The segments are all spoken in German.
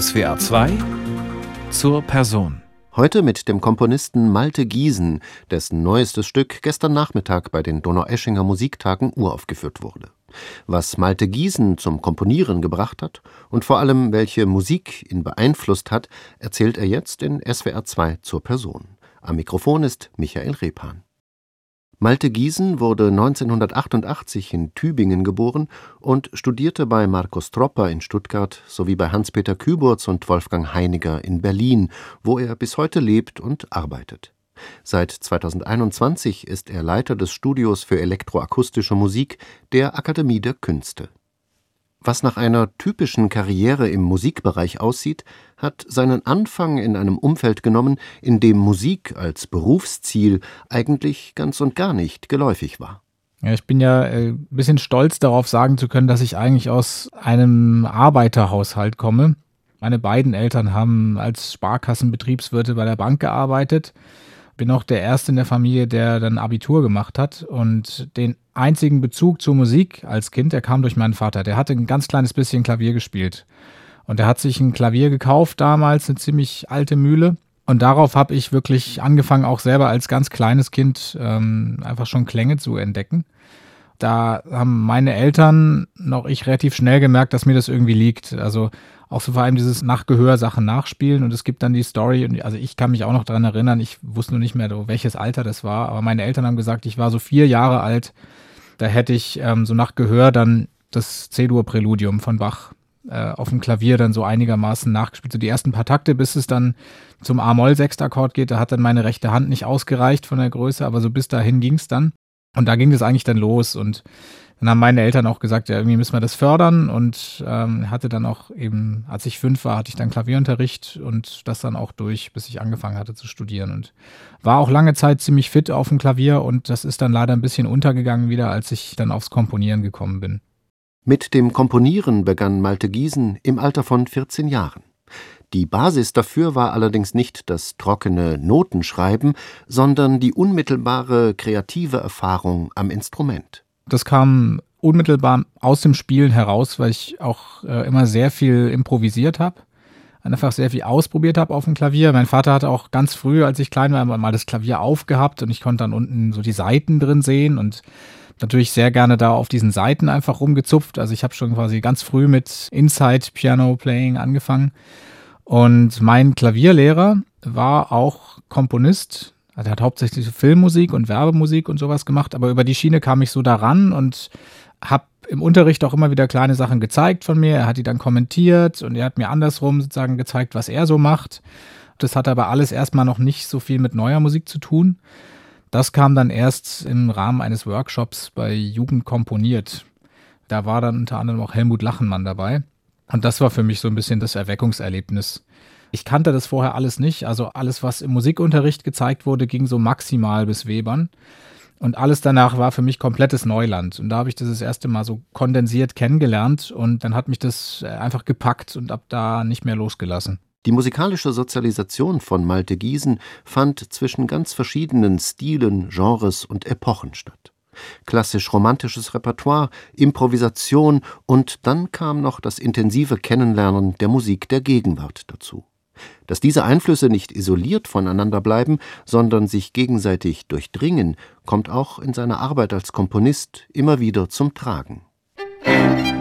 SWR 2 zur Person. Heute mit dem Komponisten Malte Giesen, dessen neuestes Stück gestern Nachmittag bei den Donaueschinger Musiktagen uraufgeführt wurde. Was Malte Giesen zum Komponieren gebracht hat und vor allem welche Musik ihn beeinflusst hat, erzählt er jetzt in SWR 2 zur Person. Am Mikrofon ist Michael Repan. Malte Giesen wurde 1988 in Tübingen geboren und studierte bei Markus Tropper in Stuttgart sowie bei Hans-Peter Küburz und Wolfgang Heiniger in Berlin, wo er bis heute lebt und arbeitet. Seit 2021 ist er Leiter des Studios für elektroakustische Musik der Akademie der Künste was nach einer typischen Karriere im Musikbereich aussieht, hat seinen Anfang in einem Umfeld genommen, in dem Musik als Berufsziel eigentlich ganz und gar nicht geläufig war. Ja, ich bin ja äh, ein bisschen stolz darauf sagen zu können, dass ich eigentlich aus einem Arbeiterhaushalt komme. Meine beiden Eltern haben als Sparkassenbetriebswirte bei der Bank gearbeitet bin auch der Erste in der Familie, der dann Abitur gemacht hat. Und den einzigen Bezug zur Musik als Kind, der kam durch meinen Vater. Der hatte ein ganz kleines bisschen Klavier gespielt. Und er hat sich ein Klavier gekauft damals, eine ziemlich alte Mühle. Und darauf habe ich wirklich angefangen, auch selber als ganz kleines Kind ähm, einfach schon Klänge zu entdecken. Da haben meine Eltern noch ich relativ schnell gemerkt, dass mir das irgendwie liegt. Also auch so vor allem dieses Nachgehör Sachen nachspielen und es gibt dann die Story und also ich kann mich auch noch daran erinnern, ich wusste nur nicht mehr, welches Alter das war, aber meine Eltern haben gesagt, ich war so vier Jahre alt, da hätte ich ähm, so nach Gehör dann das C-Dur-Präludium von Bach äh, auf dem Klavier dann so einigermaßen nachgespielt. So die ersten paar Takte, bis es dann zum A-Moll-Sechstakkord geht, da hat dann meine rechte Hand nicht ausgereicht von der Größe, aber so bis dahin ging es dann. Und da ging es eigentlich dann los und dann haben meine Eltern auch gesagt, ja, irgendwie müssen wir das fördern und ähm, hatte dann auch eben, als ich fünf war, hatte ich dann Klavierunterricht und das dann auch durch, bis ich angefangen hatte zu studieren und war auch lange Zeit ziemlich fit auf dem Klavier und das ist dann leider ein bisschen untergegangen wieder, als ich dann aufs Komponieren gekommen bin. Mit dem Komponieren begann Malte Giesen im Alter von 14 Jahren. Die Basis dafür war allerdings nicht das trockene Notenschreiben, sondern die unmittelbare kreative Erfahrung am Instrument. Das kam unmittelbar aus dem Spielen heraus, weil ich auch äh, immer sehr viel improvisiert habe. Einfach sehr viel ausprobiert habe auf dem Klavier. Mein Vater hatte auch ganz früh, als ich klein war, mal das Klavier aufgehabt und ich konnte dann unten so die Saiten drin sehen und natürlich sehr gerne da auf diesen Seiten einfach rumgezupft. Also ich habe schon quasi ganz früh mit Inside Piano Playing angefangen. Und mein Klavierlehrer war auch Komponist, also er hat hauptsächlich Filmmusik und Werbemusik und sowas gemacht, aber über die Schiene kam ich so daran und habe im Unterricht auch immer wieder kleine Sachen gezeigt von mir. Er hat die dann kommentiert und er hat mir andersrum sozusagen gezeigt, was er so macht. Das hat aber alles erstmal noch nicht so viel mit neuer Musik zu tun. Das kam dann erst im Rahmen eines Workshops bei Jugend komponiert. Da war dann unter anderem auch Helmut Lachenmann dabei. Und das war für mich so ein bisschen das Erweckungserlebnis. Ich kannte das vorher alles nicht. Also alles, was im Musikunterricht gezeigt wurde, ging so maximal bis Webern. Und alles danach war für mich komplettes Neuland. Und da habe ich das das erste Mal so kondensiert kennengelernt. Und dann hat mich das äh, einfach gepackt und ab da nicht mehr losgelassen. Die musikalische Sozialisation von Malte Giesen fand zwischen ganz verschiedenen Stilen, Genres und Epochen statt. Klassisch-romantisches Repertoire, Improvisation und dann kam noch das intensive Kennenlernen der Musik der Gegenwart dazu. Dass diese Einflüsse nicht isoliert voneinander bleiben, sondern sich gegenseitig durchdringen, kommt auch in seiner Arbeit als Komponist immer wieder zum Tragen. Trio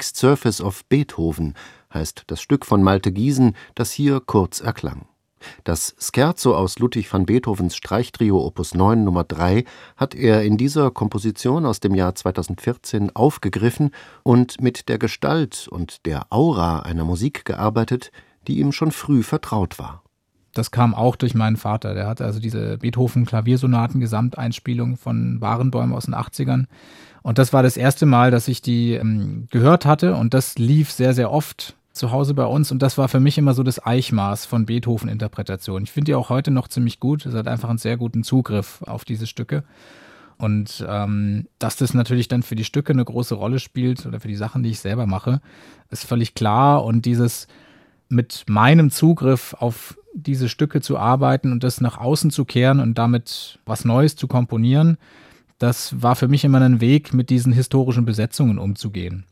Remixed Surface of Beethoven heißt das Stück von Malte Giesen, das hier kurz erklang. Das Scherzo aus Ludwig van Beethovens Streichtrio Opus 9 Nummer 3 hat er in dieser Komposition aus dem Jahr 2014 aufgegriffen und mit der Gestalt und der Aura einer Musik gearbeitet, die ihm schon früh vertraut war. Das kam auch durch meinen Vater. Der hatte also diese Beethoven-Klaviersonaten-Gesamteinspielung von Warenbäumen aus den 80ern. Und das war das erste Mal, dass ich die ähm, gehört hatte. Und das lief sehr, sehr oft zu Hause bei uns. Und das war für mich immer so das Eichmaß von Beethoven-Interpretation. Ich finde die auch heute noch ziemlich gut. Es hat einfach einen sehr guten Zugriff auf diese Stücke. Und ähm, dass das natürlich dann für die Stücke eine große Rolle spielt oder für die Sachen, die ich selber mache, ist völlig klar. Und dieses mit meinem Zugriff auf diese Stücke zu arbeiten und das nach außen zu kehren und damit was Neues zu komponieren, das war für mich immer ein Weg, mit diesen historischen Besetzungen umzugehen.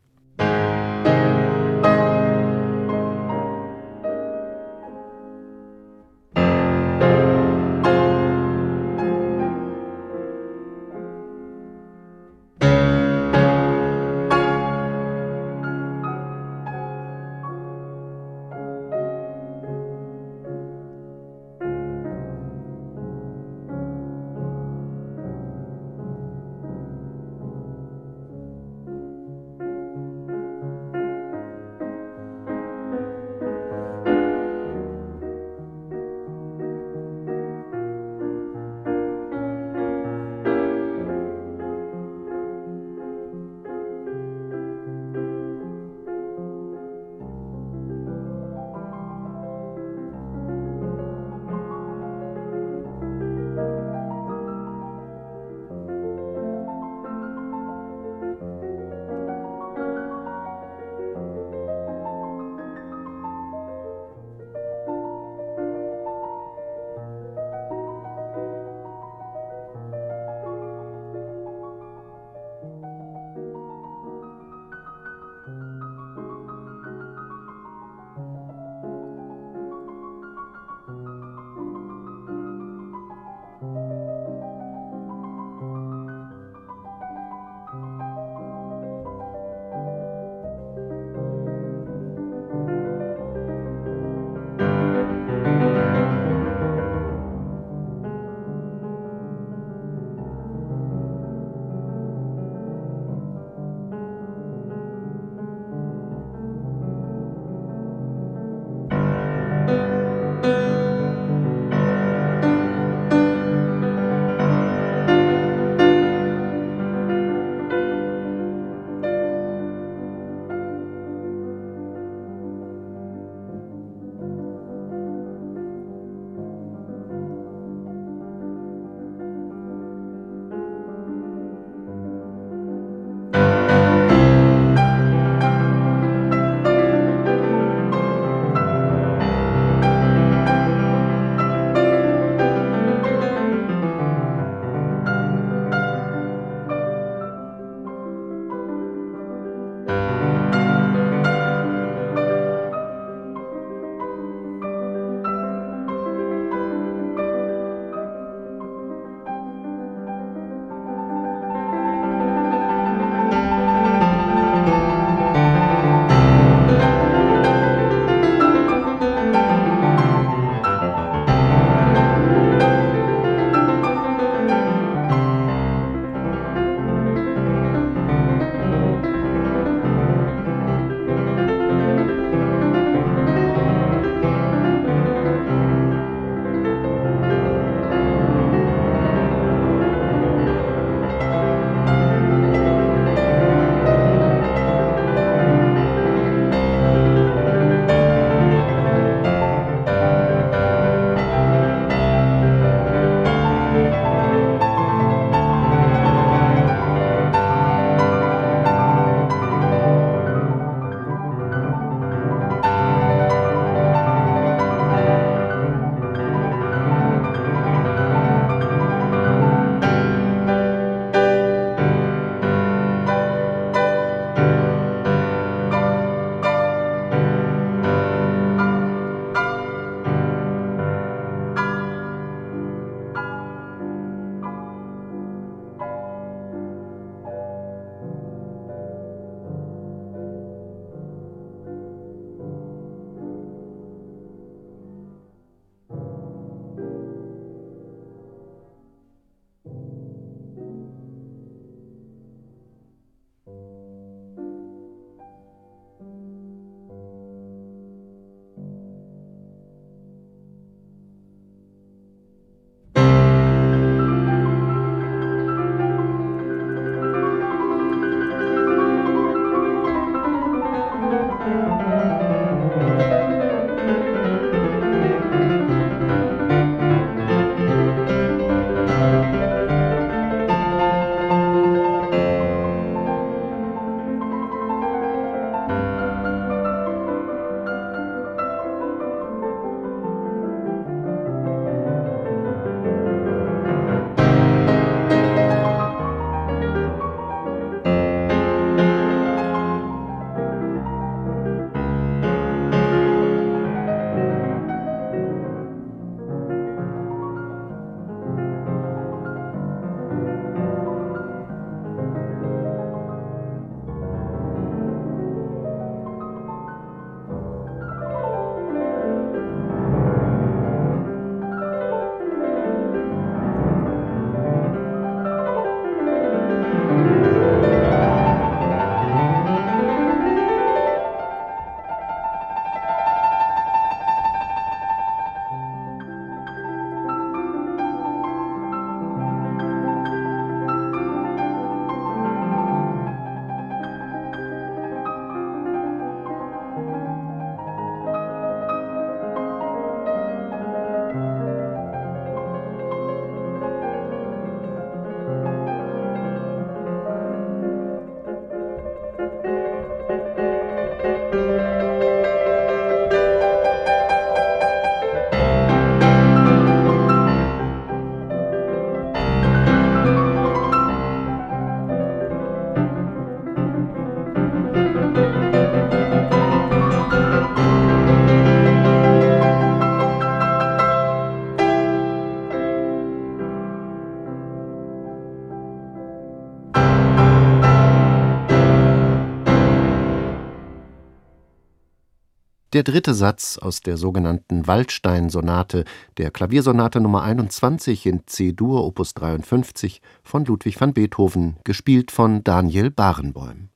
Der dritte Satz aus der sogenannten Waldstein-Sonate, der Klaviersonate Nummer 21 in C-Dur Opus 53 von Ludwig van Beethoven, gespielt von Daniel Barenboim.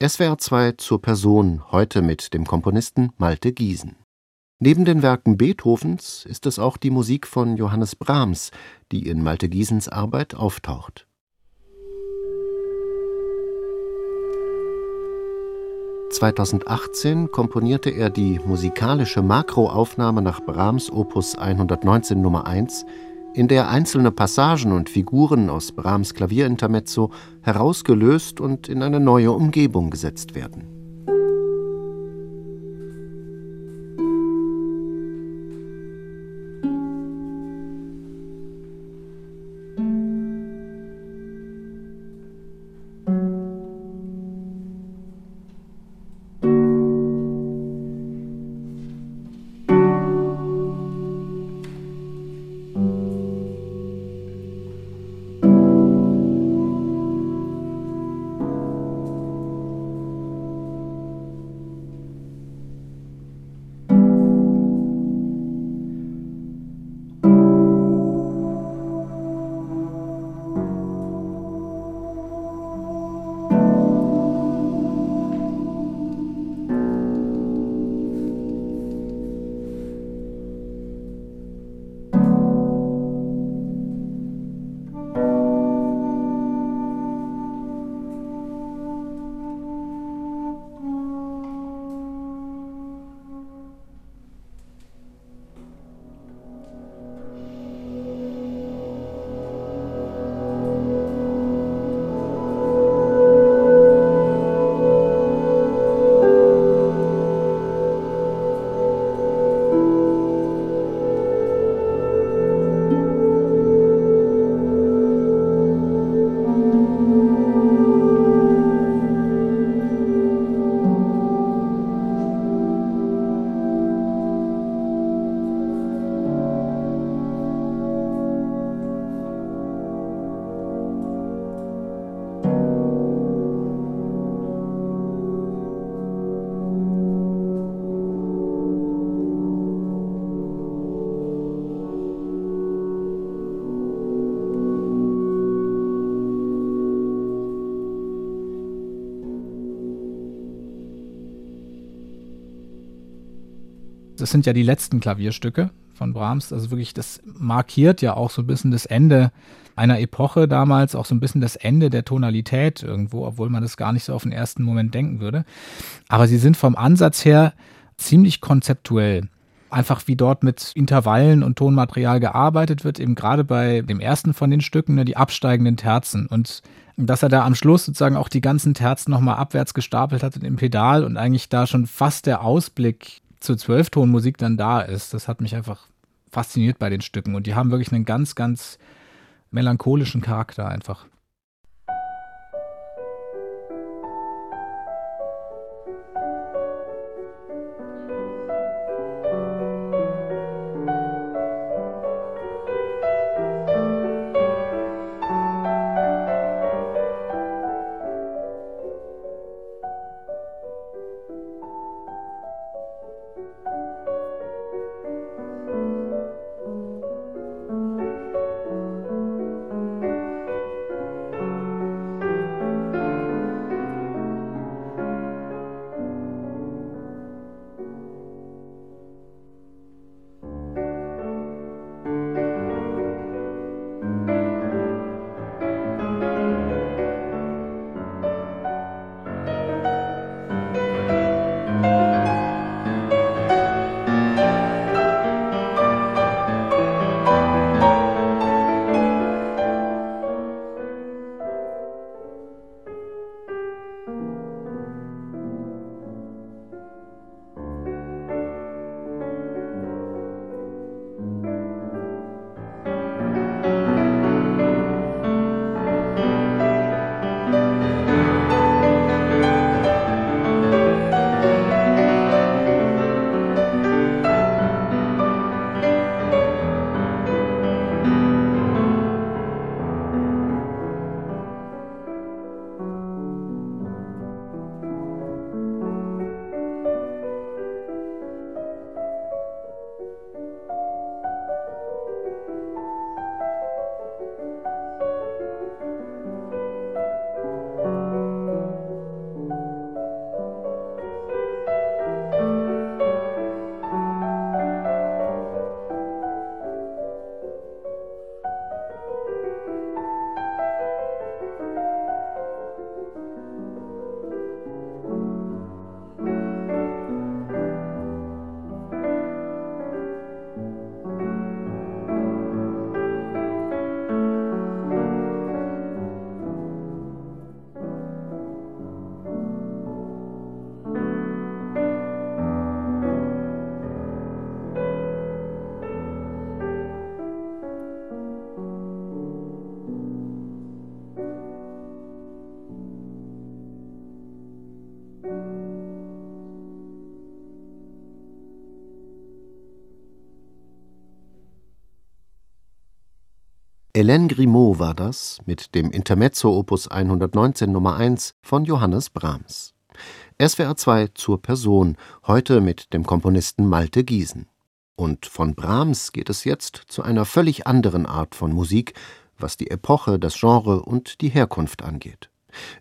SWR 2 zur Person, heute mit dem Komponisten Malte Giesen. Neben den Werken Beethovens ist es auch die Musik von Johannes Brahms, die in Malte Giesens Arbeit auftaucht. 2018 komponierte er die musikalische Makroaufnahme nach Brahms Opus 119 Nummer 1, in der einzelne Passagen und Figuren aus Brahms Klavierintermezzo herausgelöst und in eine neue Umgebung gesetzt werden Das sind ja die letzten Klavierstücke von Brahms. Also wirklich, das markiert ja auch so ein bisschen das Ende einer Epoche damals, auch so ein bisschen das Ende der Tonalität irgendwo, obwohl man das gar nicht so auf den ersten Moment denken würde. Aber sie sind vom Ansatz her ziemlich konzeptuell. Einfach wie dort mit Intervallen und Tonmaterial gearbeitet wird, eben gerade bei dem ersten von den Stücken, ne, die absteigenden Terzen. Und dass er da am Schluss sozusagen auch die ganzen Terzen nochmal abwärts gestapelt hat im Pedal und eigentlich da schon fast der Ausblick zur Zwölftonmusik dann da ist. Das hat mich einfach fasziniert bei den Stücken. Und die haben wirklich einen ganz, ganz melancholischen Charakter einfach. Hélène Grimaud war das mit dem Intermezzo Opus 119 Nummer 1 von Johannes Brahms. SWR 2 zur Person, heute mit dem Komponisten Malte Giesen. Und von Brahms geht es jetzt zu einer völlig anderen Art von Musik, was die Epoche, das Genre und die Herkunft angeht.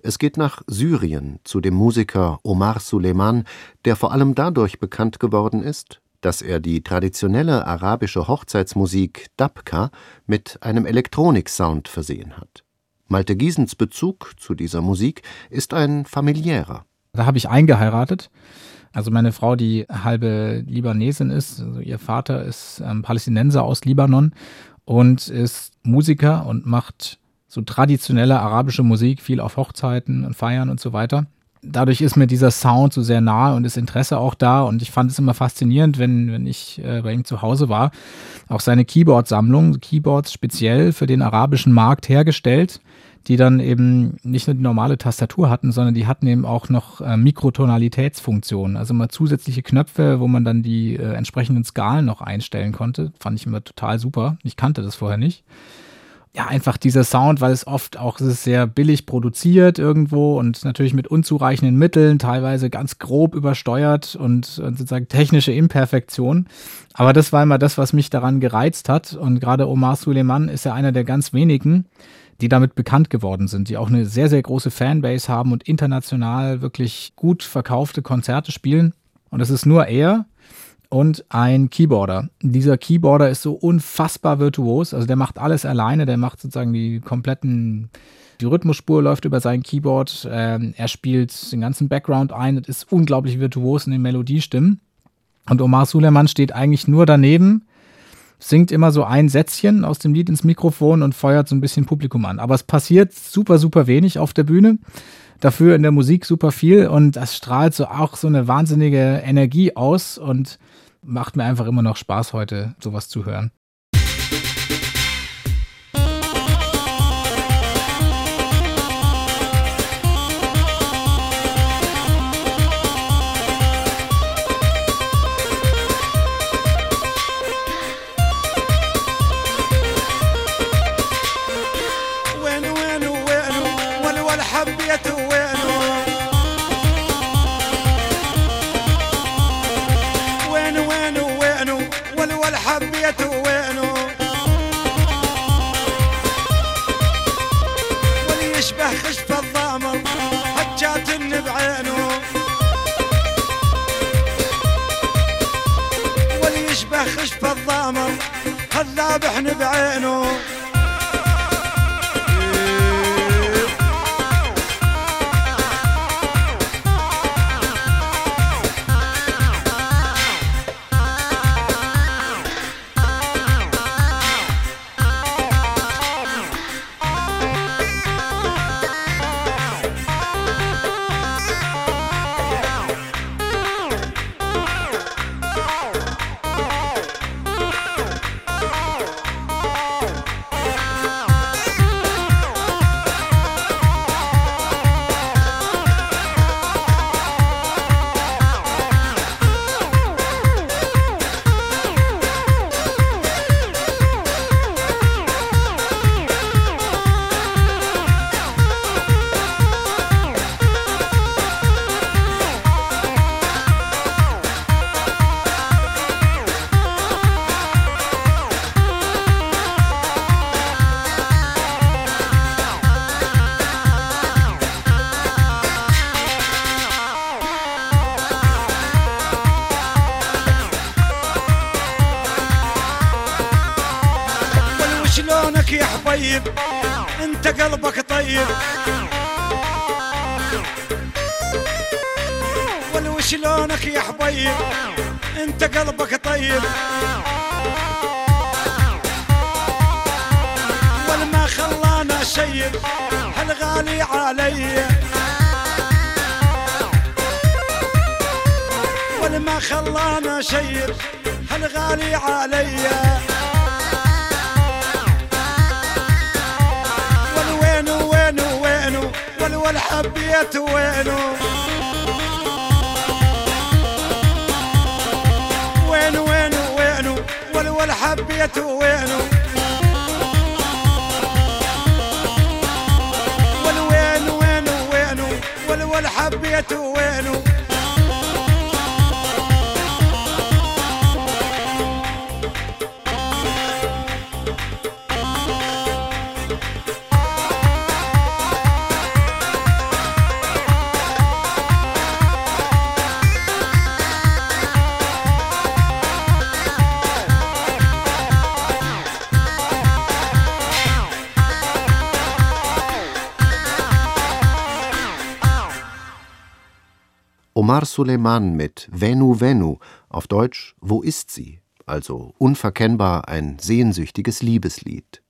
Es geht nach Syrien zu dem Musiker Omar Suleiman, der vor allem dadurch bekannt geworden ist, dass er die traditionelle arabische Hochzeitsmusik Dabka mit einem Elektroniksound versehen hat. Malte Giesens Bezug zu dieser Musik ist ein familiärer. Da habe ich eingeheiratet. Also meine Frau, die halbe Libanesin ist, also ihr Vater ist ähm, Palästinenser aus Libanon und ist Musiker und macht so traditionelle arabische Musik, viel auf Hochzeiten und Feiern und so weiter dadurch ist mir dieser Sound so sehr nahe und das Interesse auch da. Und ich fand es immer faszinierend, wenn, wenn ich äh, bei ihm zu Hause war. Auch seine Keyboard-Sammlung, Keyboards speziell für den arabischen Markt hergestellt, die dann eben nicht nur die normale Tastatur hatten, sondern die hatten eben auch noch äh, Mikrotonalitätsfunktionen. Also mal zusätzliche Knöpfe, wo man dann die äh, entsprechenden Skalen noch einstellen konnte. Fand ich immer total super. Ich kannte das vorher nicht ja, einfach dieser Sound, weil es oft auch es sehr billig produziert irgendwo und natürlich mit unzureichenden Mitteln, teilweise ganz grob übersteuert und, und sozusagen technische Imperfektion. Aber das war immer das, was mich daran gereizt hat. Und gerade Omar Suleiman ist ja einer der ganz wenigen, die damit bekannt geworden sind, die auch eine sehr, sehr große Fanbase haben und international wirklich gut verkaufte Konzerte spielen. Und es ist nur er, und ein Keyboarder. Dieser Keyboarder ist so unfassbar virtuos, also der macht alles alleine, der macht sozusagen die kompletten, die Rhythmusspur läuft über sein Keyboard, ähm, er spielt den ganzen Background ein und ist unglaublich virtuos in den Melodiestimmen. Und Omar Suleiman steht eigentlich nur daneben, singt immer so ein Sätzchen aus dem Lied ins Mikrofon und feuert so ein bisschen Publikum an. Aber es passiert super, super wenig auf der Bühne dafür in der Musik super viel und das strahlt so auch so eine wahnsinnige Energie aus und macht mir einfach immer noch Spaß heute, sowas zu hören. طيب. انت قلبك طيب. ولو شلونك يا حبيب؟ انت قلبك طيب. والما خلانا شيب هالغالي علي. والما خلانا شيب هالغالي عليّ. ولا حبيت وينو وين وين وينو ولا ولا حبيت وينو ولا وين وين وينو ولا ولا حبيت وينو Omar Suleiman mit Venu Venu, auf Deutsch Wo ist sie? also unverkennbar ein sehnsüchtiges Liebeslied.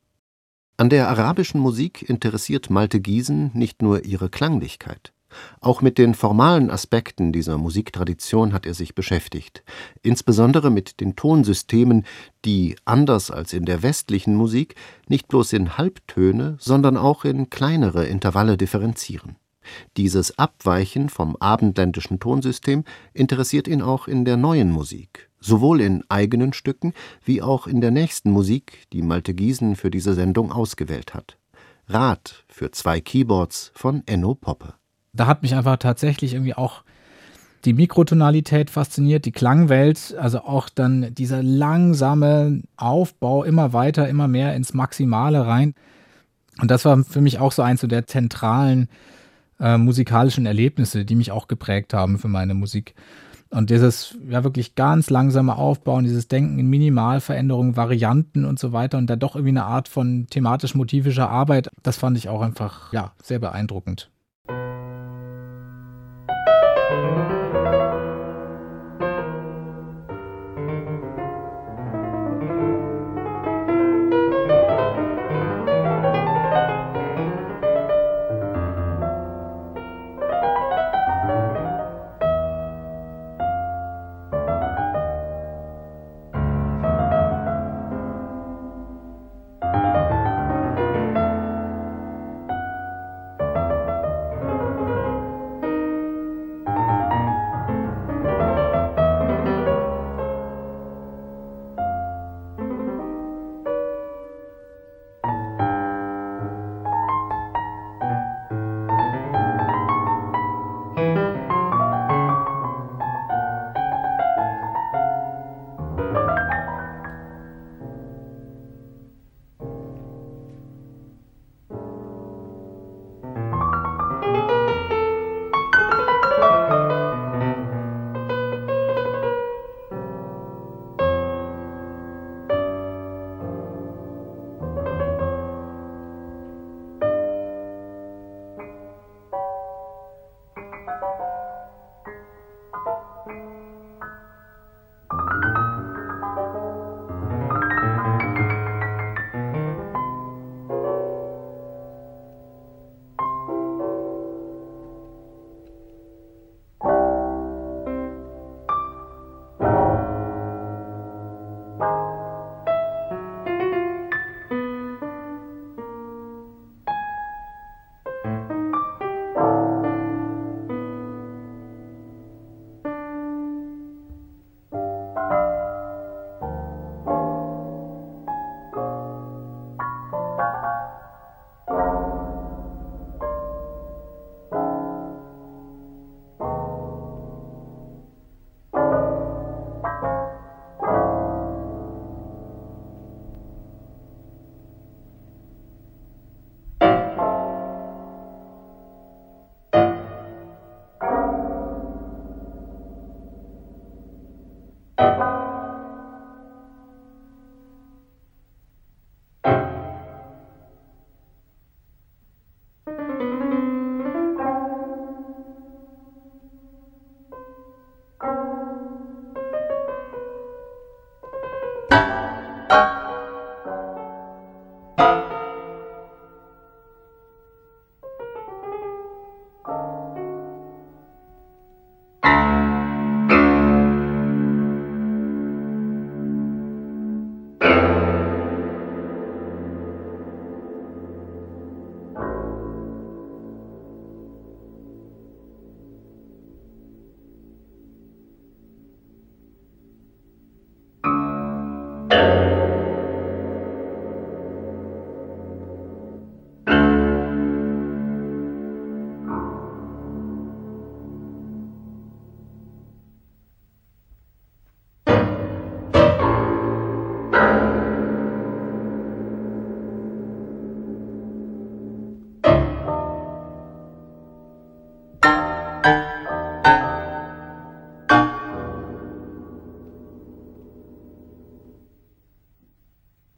An der arabischen Musik interessiert Malte Giesen nicht nur ihre Klanglichkeit. Auch mit den formalen Aspekten dieser Musiktradition hat er sich beschäftigt, insbesondere mit den Tonsystemen, die, anders als in der westlichen Musik, nicht bloß in Halbtöne, sondern auch in kleinere Intervalle differenzieren. Dieses Abweichen vom abendländischen Tonsystem interessiert ihn auch in der Neuen Musik, sowohl in eigenen Stücken wie auch in der nächsten Musik, die Malte Giesen für diese Sendung ausgewählt hat. Rad für zwei Keyboards von Enno Poppe da hat mich einfach tatsächlich irgendwie auch die Mikrotonalität fasziniert, die Klangwelt, also auch dann dieser langsame Aufbau immer weiter, immer mehr ins Maximale rein. Und das war für mich auch so eins der zentralen äh, musikalischen Erlebnisse, die mich auch geprägt haben für meine Musik. Und dieses ja wirklich ganz langsame Aufbauen, dieses Denken in Minimalveränderungen, Varianten und so weiter und da doch irgendwie eine Art von thematisch-motivischer Arbeit, das fand ich auch einfach ja sehr beeindruckend.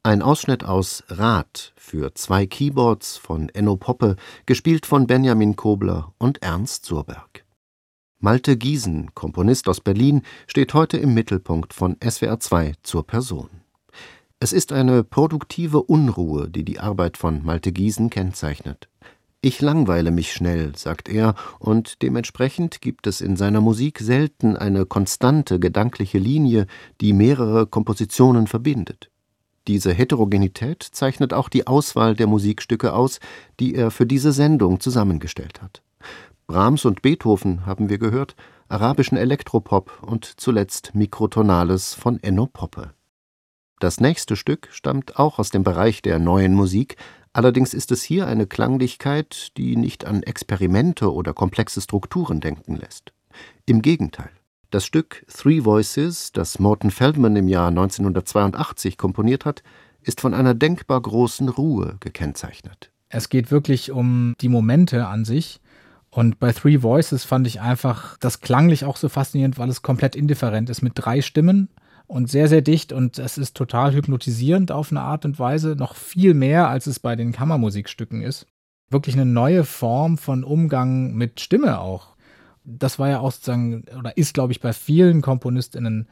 Ein Ausschnitt aus Rad für zwei Keyboards von Enno Poppe, gespielt von Benjamin Kobler und Ernst Surberg Malte Giesen, Komponist aus Berlin, steht heute im Mittelpunkt von SWR 2 zur Person. Es ist eine produktive Unruhe, die die Arbeit von Malte Giesen kennzeichnet. Ich langweile mich schnell, sagt er, und dementsprechend gibt es in seiner Musik selten eine konstante gedankliche Linie, die mehrere Kompositionen verbindet. Diese Heterogenität zeichnet auch die Auswahl der Musikstücke aus, die er für diese Sendung zusammengestellt hat. Brahms und Beethoven haben wir gehört, arabischen Elektropop und zuletzt Mikrotonales von Enno Poppe. Das nächste Stück stammt auch aus dem Bereich der neuen Musik, Allerdings ist es hier eine Klanglichkeit, die nicht an Experimente oder komplexe Strukturen denken lässt. Im Gegenteil. Das Stück Three Voices, das Morton Feldman im Jahr 1982 komponiert hat, ist von einer denkbar großen Ruhe gekennzeichnet. Es geht wirklich um die Momente an sich. Und bei Three Voices fand ich einfach das klanglich auch so faszinierend, weil es komplett indifferent ist mit drei Stimmen und sehr, sehr dicht und es ist total hypnotisierend auf eine Art und Weise, noch viel mehr, als es bei den Kammermusikstücken ist. Wirklich eine neue Form von Umgang mit Stimme auch. Das war ja auch sozusagen, oder ist, glaube ich, bei vielen KomponistInnen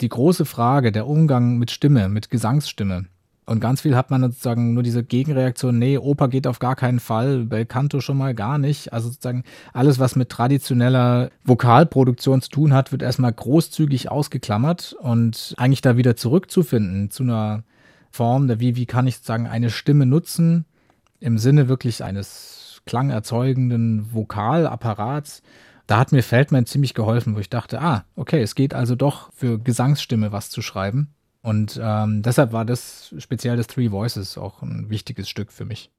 die große Frage, der Umgang mit Stimme, mit Gesangsstimme. Und ganz viel hat man sozusagen nur diese Gegenreaktion, nee, Oper geht auf gar keinen Fall, Belcanto schon mal gar nicht. Also sozusagen alles, was mit traditioneller Vokalproduktion zu tun hat, wird erstmal großzügig ausgeklammert und eigentlich da wieder zurückzufinden zu einer Form, der wie, wie kann ich sozusagen eine Stimme nutzen im Sinne wirklich eines klangerzeugenden Vokalapparats. Da hat mir Feldman ziemlich geholfen, wo ich dachte, ah, okay, es geht also doch für Gesangsstimme was zu schreiben. Und ähm, deshalb war das speziell das Three Voices auch ein wichtiges Stück für mich.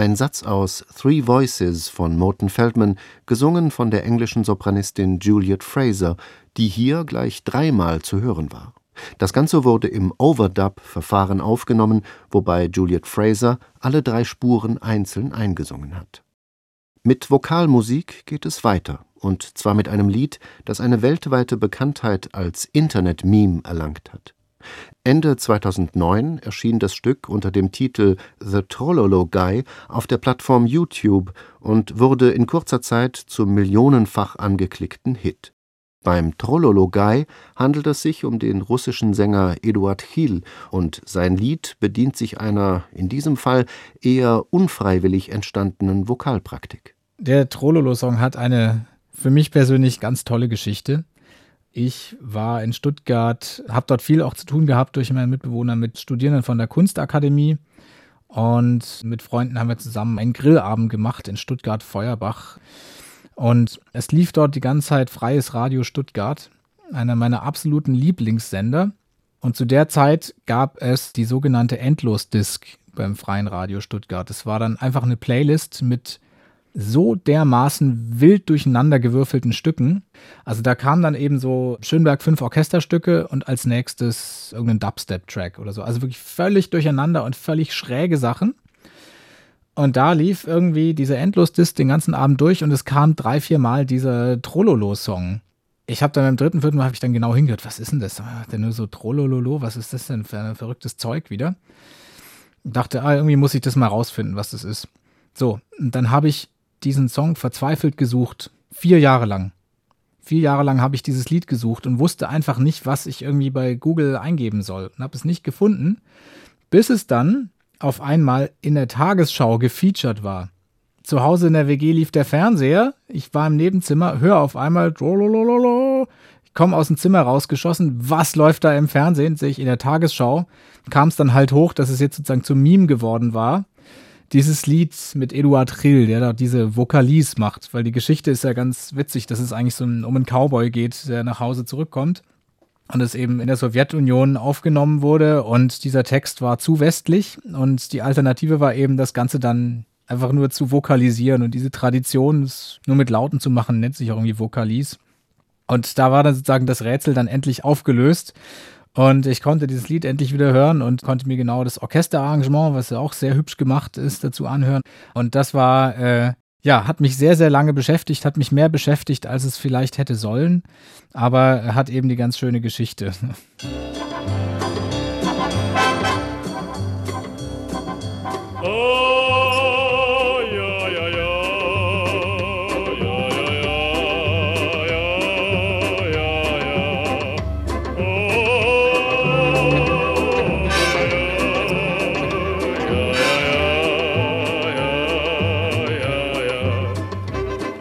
Ein Satz aus Three Voices von Morton Feldman, gesungen von der englischen Sopranistin Juliet Fraser, die hier gleich dreimal zu hören war. Das Ganze wurde im Overdub-Verfahren aufgenommen, wobei Juliet Fraser alle drei Spuren einzeln eingesungen hat. Mit Vokalmusik geht es weiter, und zwar mit einem Lied, das eine weltweite Bekanntheit als Internet-Meme erlangt hat. Ende 2009 erschien das Stück unter dem Titel The Trollolo Guy auf der Plattform YouTube und wurde in kurzer Zeit zum millionenfach angeklickten Hit. Beim Trollolo Guy handelt es sich um den russischen Sänger Eduard Chil und sein Lied bedient sich einer in diesem Fall eher unfreiwillig entstandenen Vokalpraktik. Der Trollolo-Song hat eine für mich persönlich ganz tolle Geschichte. Ich war in Stuttgart, habe dort viel auch zu tun gehabt durch meinen Mitbewohner mit Studierenden von der Kunstakademie. Und mit Freunden haben wir zusammen einen Grillabend gemacht in Stuttgart-Feuerbach. Und es lief dort die ganze Zeit Freies Radio Stuttgart, einer meiner absoluten Lieblingssender. Und zu der Zeit gab es die sogenannte Endlos-Disc beim Freien Radio Stuttgart. Es war dann einfach eine Playlist mit so dermaßen wild durcheinander gewürfelten Stücken. Also da kamen dann eben so Schönberg fünf Orchesterstücke und als nächstes irgendein Dubstep-Track oder so. Also wirklich völlig durcheinander und völlig schräge Sachen. Und da lief irgendwie diese Endlos-Disc den ganzen Abend durch und es kam drei, vier Mal dieser Trololo-Song. Ich habe dann beim dritten, vierten Mal habe ich dann genau hingehört, was ist denn das? Denn nur so Trolololo, was ist das denn für ein verrücktes Zeug wieder? Und dachte, ah, irgendwie muss ich das mal rausfinden, was das ist. So, und dann habe ich diesen Song verzweifelt gesucht. Vier Jahre lang. Vier Jahre lang habe ich dieses Lied gesucht und wusste einfach nicht, was ich irgendwie bei Google eingeben soll. Und habe es nicht gefunden, bis es dann auf einmal in der Tagesschau gefeatured war. Zu Hause in der WG lief der Fernseher. Ich war im Nebenzimmer, höre auf einmal. Ich komme aus dem Zimmer rausgeschossen. Was läuft da im Fernsehen? Sehe ich in der Tagesschau. Kam es dann halt hoch, dass es jetzt sozusagen zum Meme geworden war dieses Lied mit Eduard Trill, der da diese Vokalis macht, weil die Geschichte ist ja ganz witzig, dass es eigentlich so um einen Cowboy geht, der nach Hause zurückkommt und es eben in der Sowjetunion aufgenommen wurde und dieser Text war zu westlich und die Alternative war eben das Ganze dann einfach nur zu vokalisieren und diese Tradition, es nur mit Lauten zu machen, nennt sich auch irgendwie Vokalis. Und da war dann sozusagen das Rätsel dann endlich aufgelöst und ich konnte dieses Lied endlich wieder hören und konnte mir genau das Orchesterarrangement, was ja auch sehr hübsch gemacht ist, dazu anhören. Und das war, äh, ja, hat mich sehr, sehr lange beschäftigt, hat mich mehr beschäftigt, als es vielleicht hätte sollen, aber hat eben die ganz schöne Geschichte.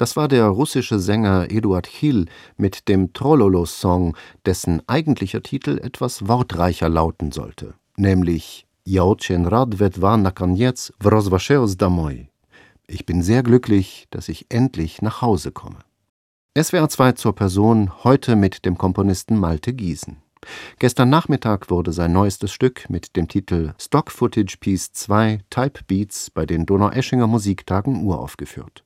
Das war der russische Sänger Eduard Hill mit dem Trololo-Song, dessen eigentlicher Titel etwas wortreicher lauten sollte, nämlich Я очень рад ведь наконец возвращаюсь домой. Ich bin sehr glücklich, dass ich endlich nach Hause komme. SWR 2 zur Person heute mit dem Komponisten Malte Giesen. Gestern Nachmittag wurde sein neuestes Stück mit dem Titel Stock Footage Piece 2 Type Beats bei den Donaueschinger Musiktagen uraufgeführt.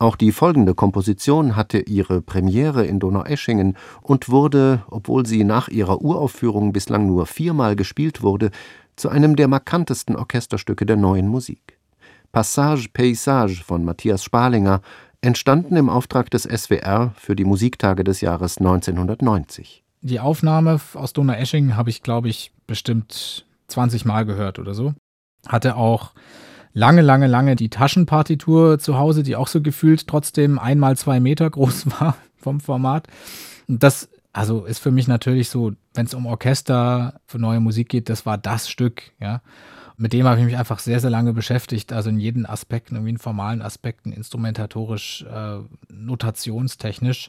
Auch die folgende Komposition hatte ihre Premiere in Donaueschingen und wurde, obwohl sie nach ihrer Uraufführung bislang nur viermal gespielt wurde, zu einem der markantesten Orchesterstücke der Neuen Musik. Passage Paysage von Matthias Spalinger, entstanden im Auftrag des SWR für die Musiktage des Jahres 1990. Die Aufnahme aus Donaueschingen habe ich, glaube ich, bestimmt 20 Mal gehört oder so. Hatte auch lange, lange, lange die Taschenpartitur zu Hause, die auch so gefühlt trotzdem einmal zwei Meter groß war vom Format. Und das, also ist für mich natürlich so, wenn es um Orchester für neue Musik geht, das war das Stück, ja. Mit dem habe ich mich einfach sehr, sehr lange beschäftigt, also in jeden Aspekten, irgendwie in formalen Aspekten, instrumentatorisch, äh, notationstechnisch,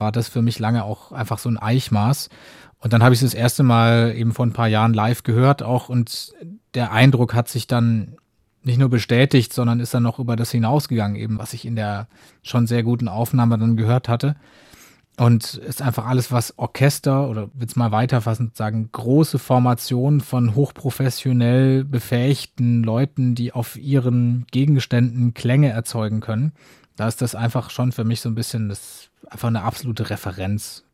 war das für mich lange auch einfach so ein Eichmaß. Und dann habe ich es das erste Mal eben vor ein paar Jahren live gehört auch und der Eindruck hat sich dann nicht nur bestätigt, sondern ist dann noch über das hinausgegangen, eben was ich in der schon sehr guten Aufnahme dann gehört hatte. Und ist einfach alles, was Orchester oder jetzt mal weiterfassend sagen, große Formation von hochprofessionell befähigten Leuten, die auf ihren Gegenständen Klänge erzeugen können. Da ist das einfach schon für mich so ein bisschen das einfach eine absolute Referenz.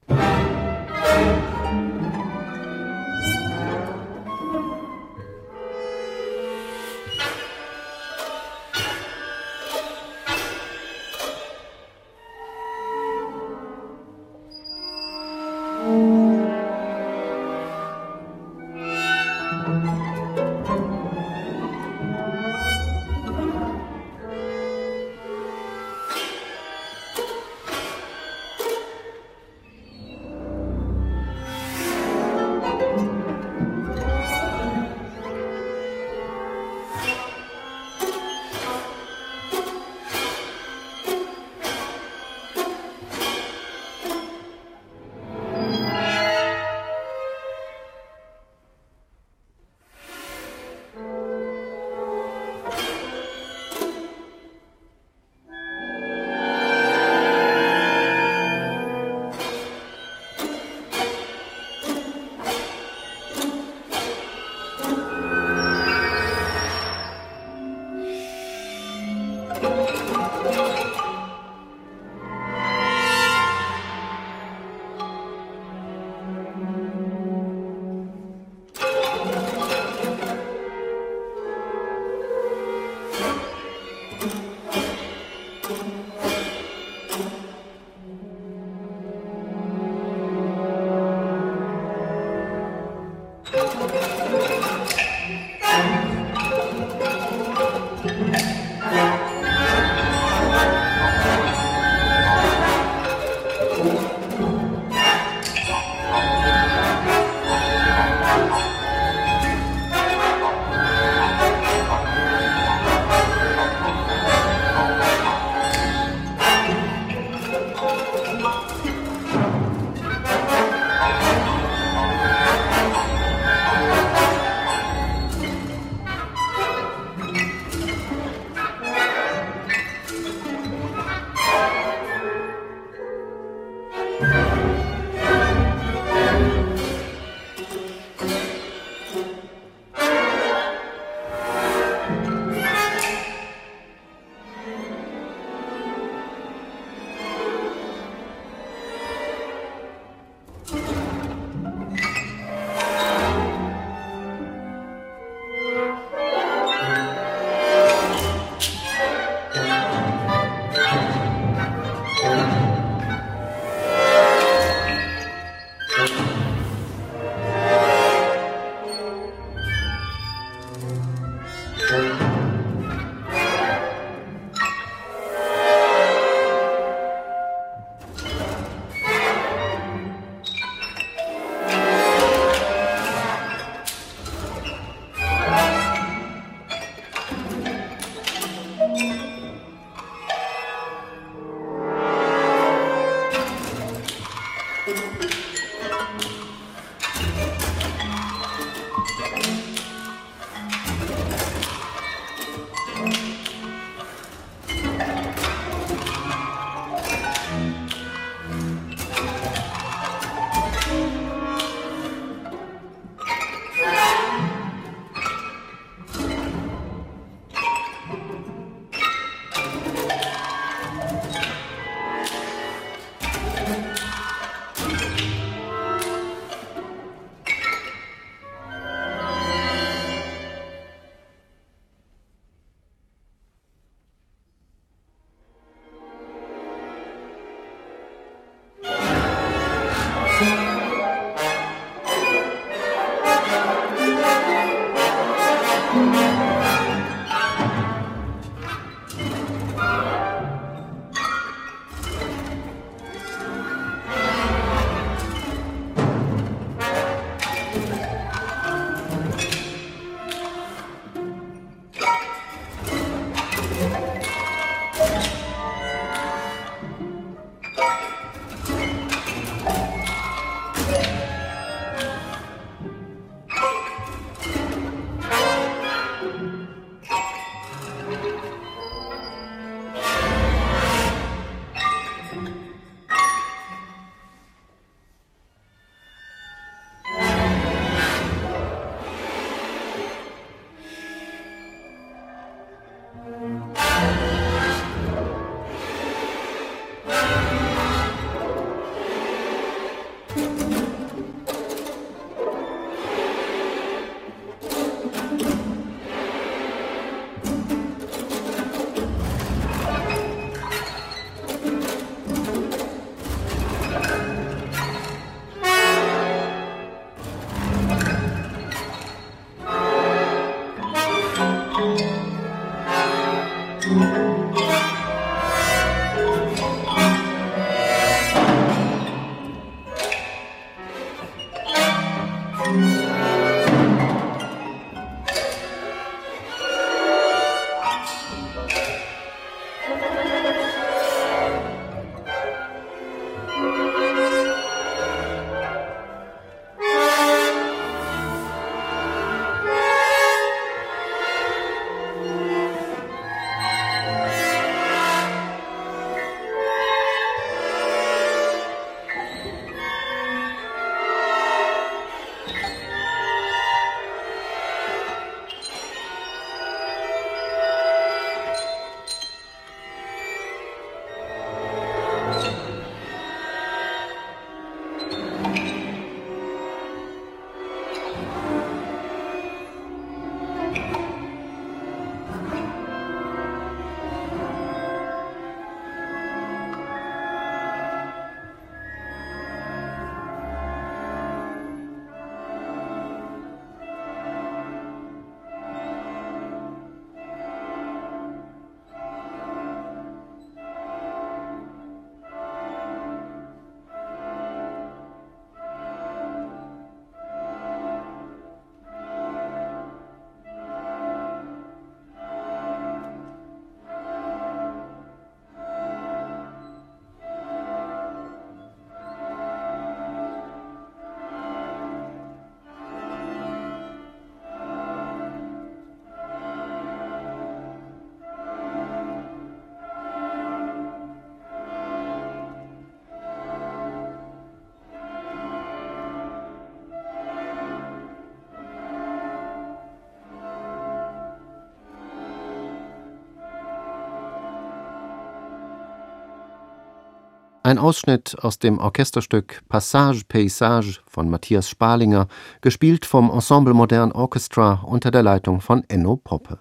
Ein Ausschnitt aus dem Orchesterstück Passage Paysage von Matthias Sparlinger, gespielt vom Ensemble Modern Orchestra unter der Leitung von Enno Poppe.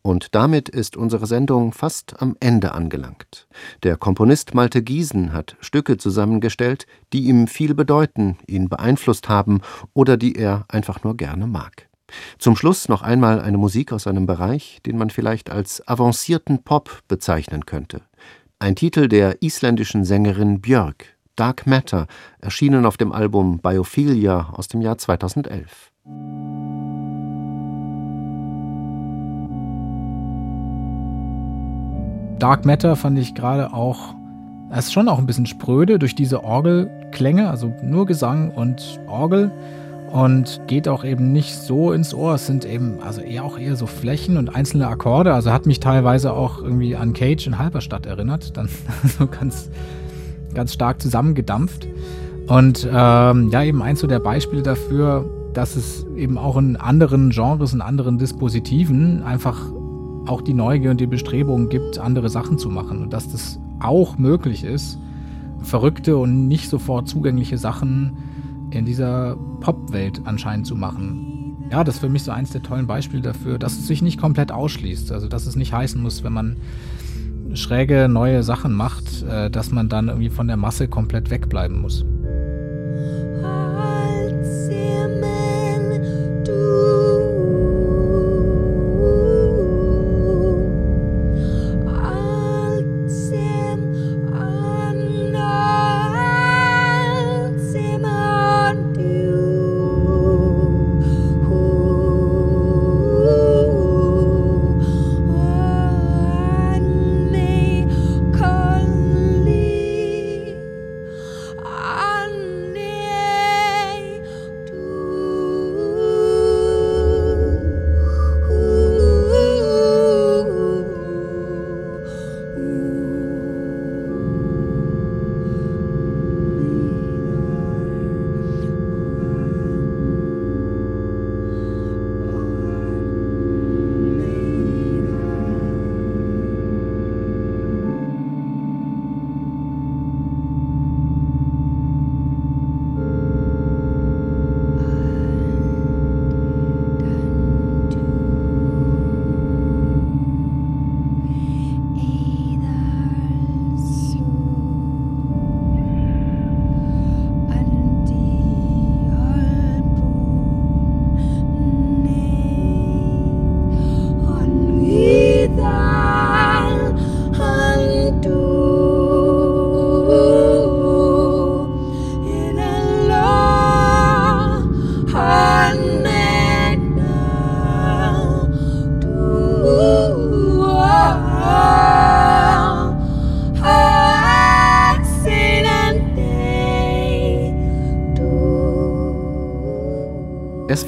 Und damit ist unsere Sendung fast am Ende angelangt. Der Komponist Malte Giesen hat Stücke zusammengestellt, die ihm viel bedeuten, ihn beeinflusst haben oder die er einfach nur gerne mag. Zum Schluss noch einmal eine Musik aus einem Bereich, den man vielleicht als avancierten Pop bezeichnen könnte. Ein Titel der isländischen Sängerin Björk, Dark Matter, erschienen auf dem Album Biophilia aus dem Jahr 2011. Dark Matter fand ich gerade auch, es ist schon auch ein bisschen spröde durch diese Orgelklänge, also nur Gesang und Orgel und geht auch eben nicht so ins Ohr. Es sind eben also eher auch eher so Flächen und einzelne Akkorde. Also hat mich teilweise auch irgendwie an Cage in Halberstadt erinnert. Dann so ganz, ganz stark zusammengedampft. Und ähm, ja, eben eins so der Beispiele dafür, dass es eben auch in anderen Genres, in anderen Dispositiven einfach auch die Neugier und die Bestrebung gibt, andere Sachen zu machen und dass das auch möglich ist, verrückte und nicht sofort zugängliche Sachen in dieser Popwelt anscheinend zu machen. Ja, das ist für mich so eins der tollen Beispiele dafür, dass es sich nicht komplett ausschließt. Also, dass es nicht heißen muss, wenn man schräge neue Sachen macht, äh, dass man dann irgendwie von der Masse komplett wegbleiben muss.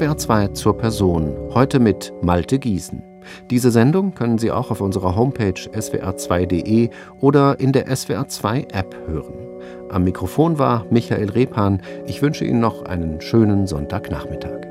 SWR 2 zur Person, heute mit Malte Giesen. Diese Sendung können Sie auch auf unserer Homepage swr2.de oder in der SWR 2 App hören. Am Mikrofon war Michael Repan. Ich wünsche Ihnen noch einen schönen Sonntagnachmittag.